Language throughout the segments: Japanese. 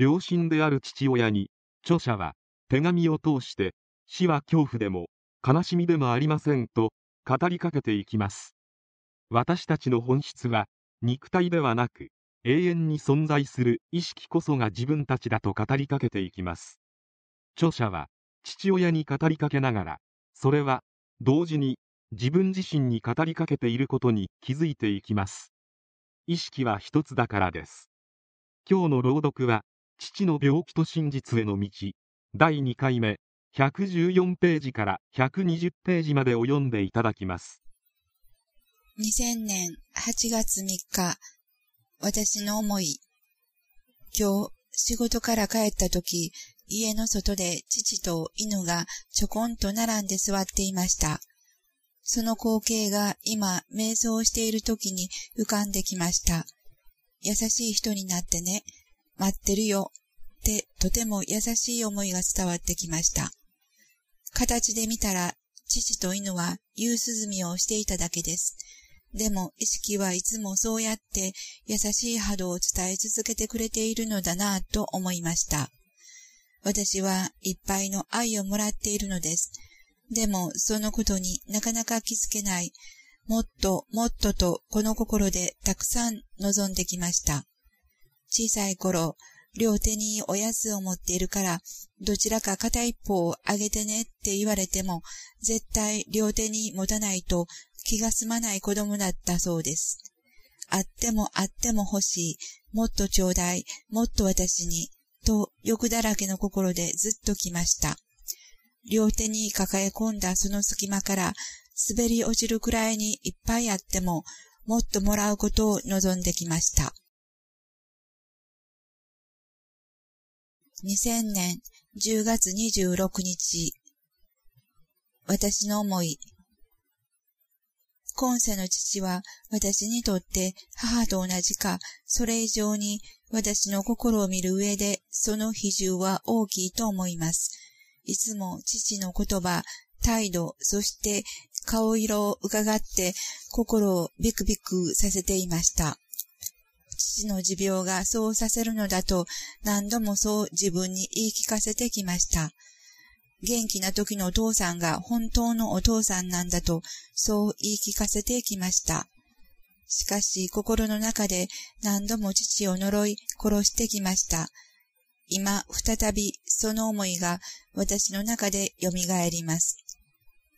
病身である父親に、著者は、手紙を通して、死は恐怖でも、悲しみでもありませんと、語りかけていきます。私たちの本質は、肉体ではなく、永遠に存在する意識こそが自分たちだと語りかけていきます。著者は、父親に語りかけながら、それは、同時に、自分自身に語りかけていることに気づいていきます。意識は一つだからです。今日の朗読は、父の病気と真実への道、第2回目、114ページから120ページまでを読んでいただきます。2000年8月3日、私の思い。今日、仕事から帰った時、家の外で父と犬がちょこんと並んで座っていました。その光景が今、瞑想している時に浮かんできました。優しい人になってね。待ってるよ。ってとても優しい思いが伝わってきました。形で見たら、父と犬は夕涼みをしていただけです。でも意識はいつもそうやって優しい波動を伝え続けてくれているのだなぁと思いました。私はいっぱいの愛をもらっているのです。でも、そのことになかなか気づけない。もっともっととこの心でたくさん望んできました。小さい頃、両手におやつを持っているから、どちらか片一方をあげてねって言われても、絶対両手に持たないと気が済まない子供だったそうです。あってもあっても欲しい、もっとちょうだい、もっと私に、と欲だらけの心でずっと来ました。両手に抱え込んだその隙間から滑り落ちるくらいにいっぱいあっても、もっともらうことを望んできました。2000年10月26日、私の思い。今世の父は私にとって母と同じか、それ以上に私の心を見る上でその比重は大きいと思います。いつも父の言葉、態度、そして顔色を伺って心をビクビクさせていました。父の持病がそうさせるのだと何度もそう自分に言い聞かせてきました。元気な時のお父さんが本当のお父さんなんだとそう言い聞かせてきました。しかし心の中で何度も父を呪い殺してきました。今、再びその思いが私の中で蘇ります。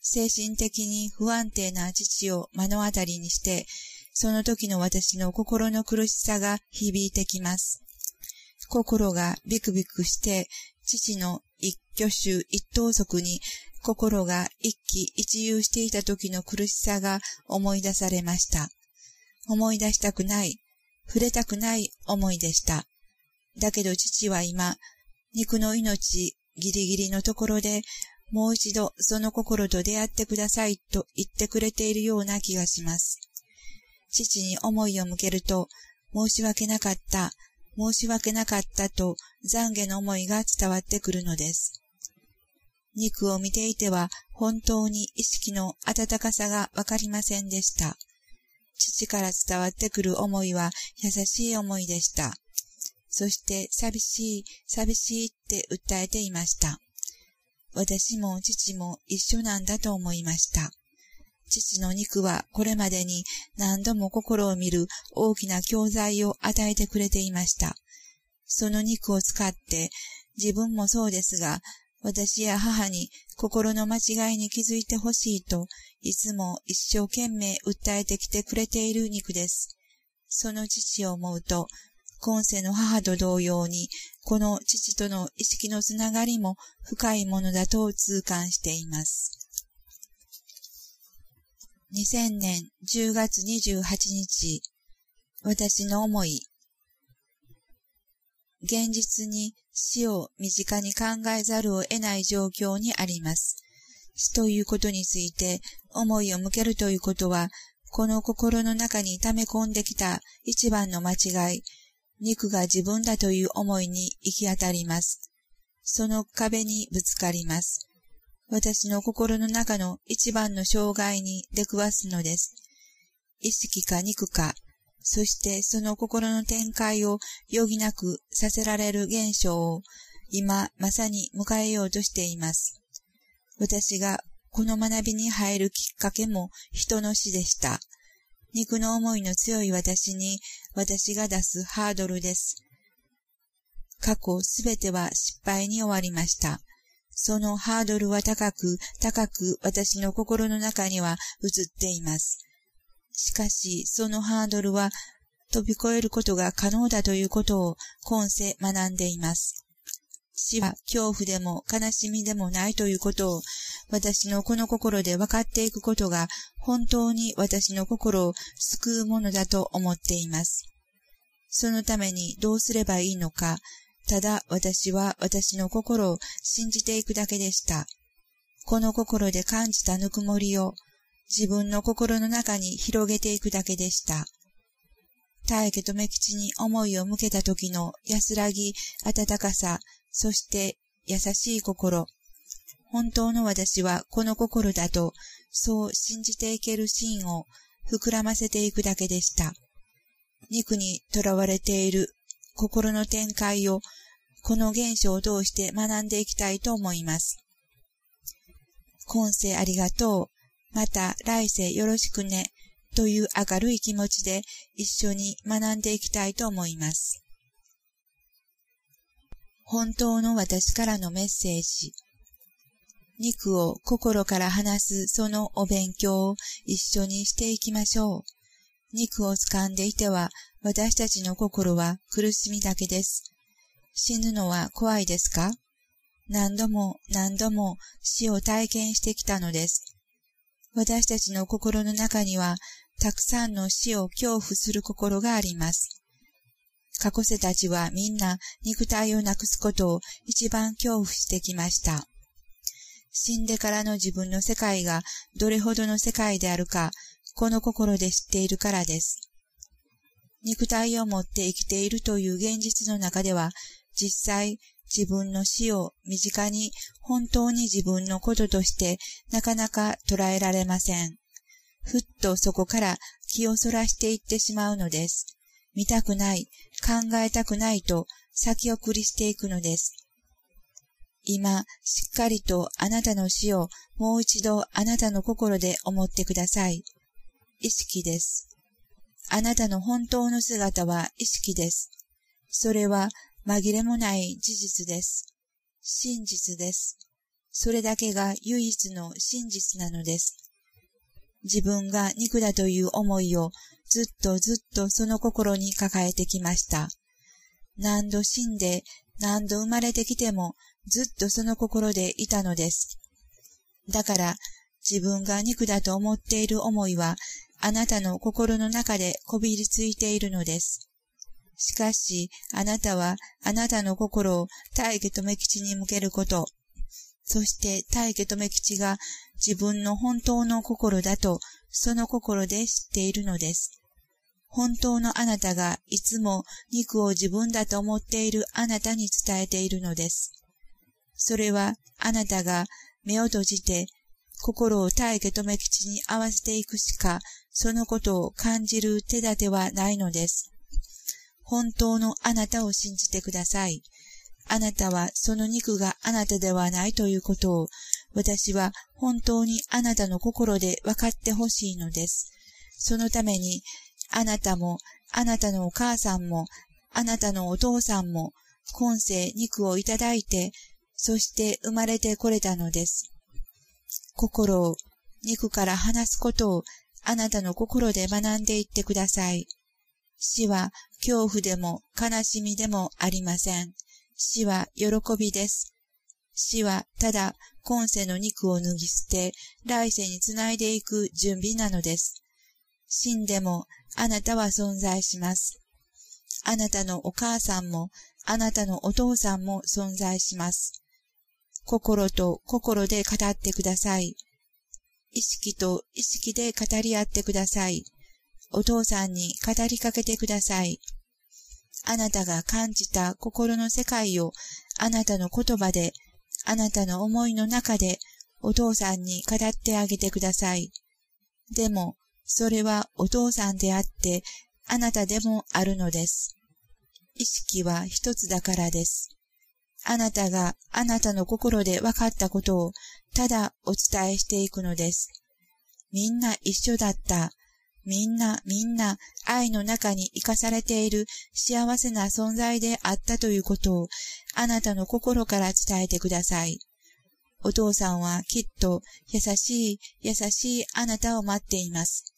精神的に不安定な父を目の当たりにして、その時の私の心の苦しさが響いてきます。心がビクビクして、父の一挙手一投足に心が一喜一憂していた時の苦しさが思い出されました。思い出したくない、触れたくない思いでした。だけど父は今、肉の命ギリギリのところで、もう一度その心と出会ってくださいと言ってくれているような気がします。父に思いを向けると、申し訳なかった、申し訳なかったと懺悔の思いが伝わってくるのです。肉を見ていては本当に意識の温かさがわかりませんでした。父から伝わってくる思いは優しい思いでした。そして寂しい、寂しいって訴えていました。私も父も一緒なんだと思いました。父の肉はこれまでに何度も心を見る大きな教材を与えてくれていました。その肉を使って自分もそうですが、私や母に心の間違いに気づいてほしいといつも一生懸命訴えてきてくれている肉です。その父を思うと今世の母と同様に、この父との意識のつながりも深いものだと痛感しています。2000年10月28日、私の思い。現実に死を身近に考えざるを得ない状況にあります。死ということについて思いを向けるということは、この心の中に溜め込んできた一番の間違い、肉が自分だという思いに行き当たります。その壁にぶつかります。私の心の中の一番の障害に出くわすのです。意識か肉か、そしてその心の展開を余儀なくさせられる現象を今まさに迎えようとしています。私がこの学びに入るきっかけも人の死でした。肉の思いの強い私に私が出すハードルです。過去すべては失敗に終わりました。そのハードルは高く、高く私の心の中には映っています。しかし、そのハードルは飛び越えることが可能だということを今世学んでいます。死は恐怖でも悲しみでもないということを私のこの心で分かっていくことが本当に私の心を救うものだと思っています。そのためにどうすればいいのか、ただ私は私の心を信じていくだけでした。この心で感じたぬくもりを自分の心の中に広げていくだけでした。大家と目吉に思いを向けた時の安らぎ、温かさ、そして優しい心。本当の私はこの心だと、そう信じていけるシーンを膨らませていくだけでした。肉に囚われている心の展開をこの現象を通して学んでいきたいと思います。今世ありがとう。また来世よろしくね。という明るい気持ちで一緒に学んでいきたいと思います。本当の私からのメッセージ。肉を心から離すそのお勉強を一緒にしていきましょう。肉を掴んでいては私たちの心は苦しみだけです。死ぬのは怖いですか？何度も何度も死を体験してきたのです。私たちの心の中にはたくさんの死を恐怖する心があります。過去世たちはみんな肉体をなくすことを一番恐怖してきました。死んでからの自分の世界がどれほどの世界であるか、この心で知っているからです。肉体を持って生きているという現実の中では、実際自分の死を身近に本当に自分のこととしてなかなか捉えられません。ふっとそこから気をそらしていってしまうのです。見たくない、考えたくないと先送りしていくのです。今、しっかりとあなたの死をもう一度あなたの心で思ってください。意識です。あなたの本当の姿は意識です。それは紛れもない事実です。真実です。それだけが唯一の真実なのです。自分が肉だという思いをずっとずっとその心に抱えてきました。何度死んで何度生まれてきてもずっとその心でいたのです。だから自分が肉だと思っている思いはあなたの心の中でこびりついているのです。しかし、あなたはあなたの心を大家と目吉に向けること、そして大家と目吉が自分の本当の心だと、その心で知っているのです。本当のあなたがいつも肉を自分だと思っているあなたに伝えているのです。それはあなたが目を閉じて心を大家と目吉に合わせていくしか、そのことを感じる手立てはないのです。本当のあなたを信じてください。あなたはその肉があなたではないということを、私は本当にあなたの心で分かってほしいのです。そのために、あなたも、あなたのお母さんも、あなたのお父さんも、今世肉をいただいて、そして生まれてこれたのです。心を肉から離すことをあなたの心で学んでいってください。死は恐怖でも悲しみでもありません。死は喜びです。死はただ今世の肉を脱ぎ捨て、来世につないでいく準備なのです。死んでもあなたは存在します。あなたのお母さんも、あなたのお父さんも存在します。心と心で語ってください。意識と意識で語り合ってください。お父さんに語りかけてください。あなたが感じた心の世界をあなたの言葉で、あなたの思いの中でお父さんに語ってあげてください。でも、それはお父さんであって、あなたでもあるのです。意識は一つだからです。あなたがあなたの心で分かったことをただお伝えしていくのです。みんな一緒だった。みんなみんな愛の中に生かされている幸せな存在であったということをあなたの心から伝えてください。お父さんはきっと優しい優しいあなたを待っています。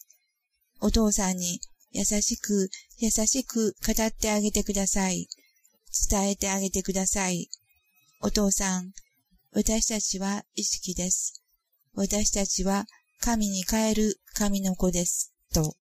お父さんに優しく優しく語ってあげてください。伝えてあげてください。お父さん、私たちは意識です。私たちは神に帰る神の子です。と。